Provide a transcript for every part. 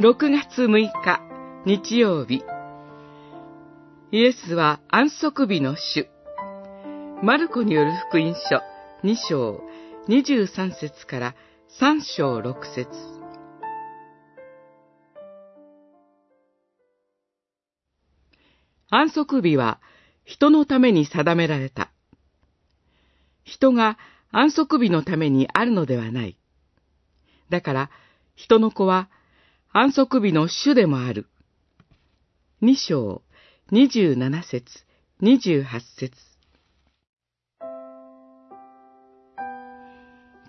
6月6日日曜日イエスは安息日の主マルコによる福音書2章23節から3章6節安息日は人のために定められた。人が安息日のためにあるのではない。だから、人の子は安息日の主でもある。二章、二十七節、二十八節。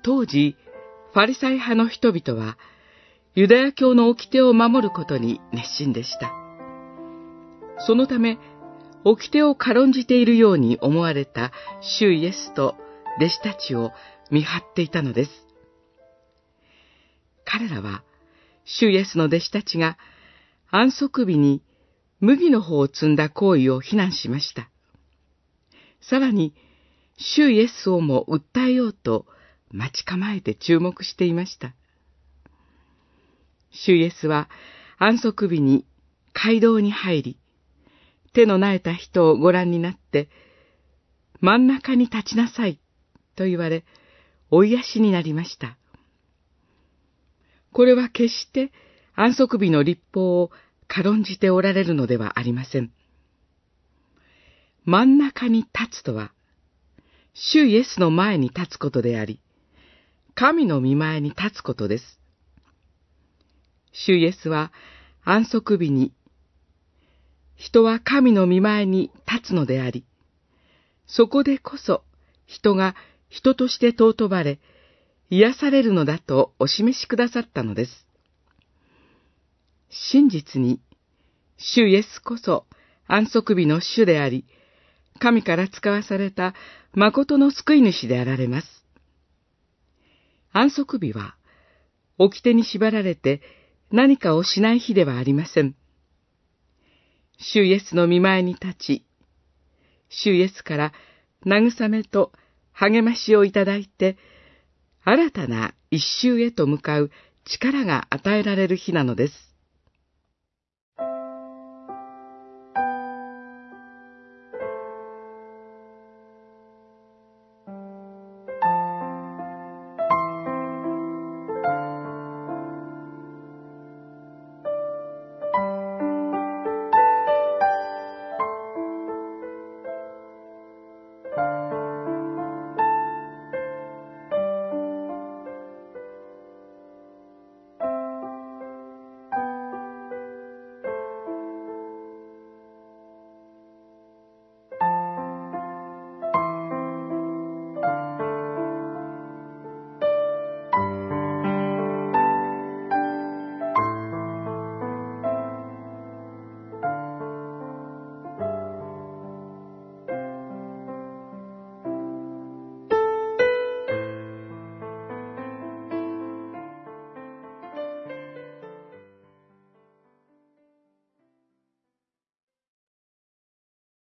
当時、ファリサイ派の人々は、ユダヤ教の掟を守ることに熱心でした。そのため、掟を軽んじているように思われた主イエスと弟子たちを見張っていたのです。彼らは、主イエスの弟子たちが安息日に麦の方を積んだ行為を非難しました。さらに、主イエスをも訴えようと待ち構えて注目していました。主イエスは安息日に街道に入り、手の苗えた人をご覧になって、真ん中に立ちなさい、と言われ、お癒しになりました。これは決して安息日の立法を軽んじておられるのではありません。真ん中に立つとは、主イエスの前に立つことであり、神の見前に立つことです。主イエスは安息日に人は神の見前に立つのであり、そこでこそ人が人として尊ばれ、癒されるのだとお示しくださったのです。真実に、主イエスこそ安息日の主であり、神から使わされた誠の救い主であられます。安息日は、掟に縛られて何かをしない日ではありません。主イエスの見前に立ち、主イエスから慰めと励ましをいただいて、新たな一周へと向かう力が与えられる日なのです。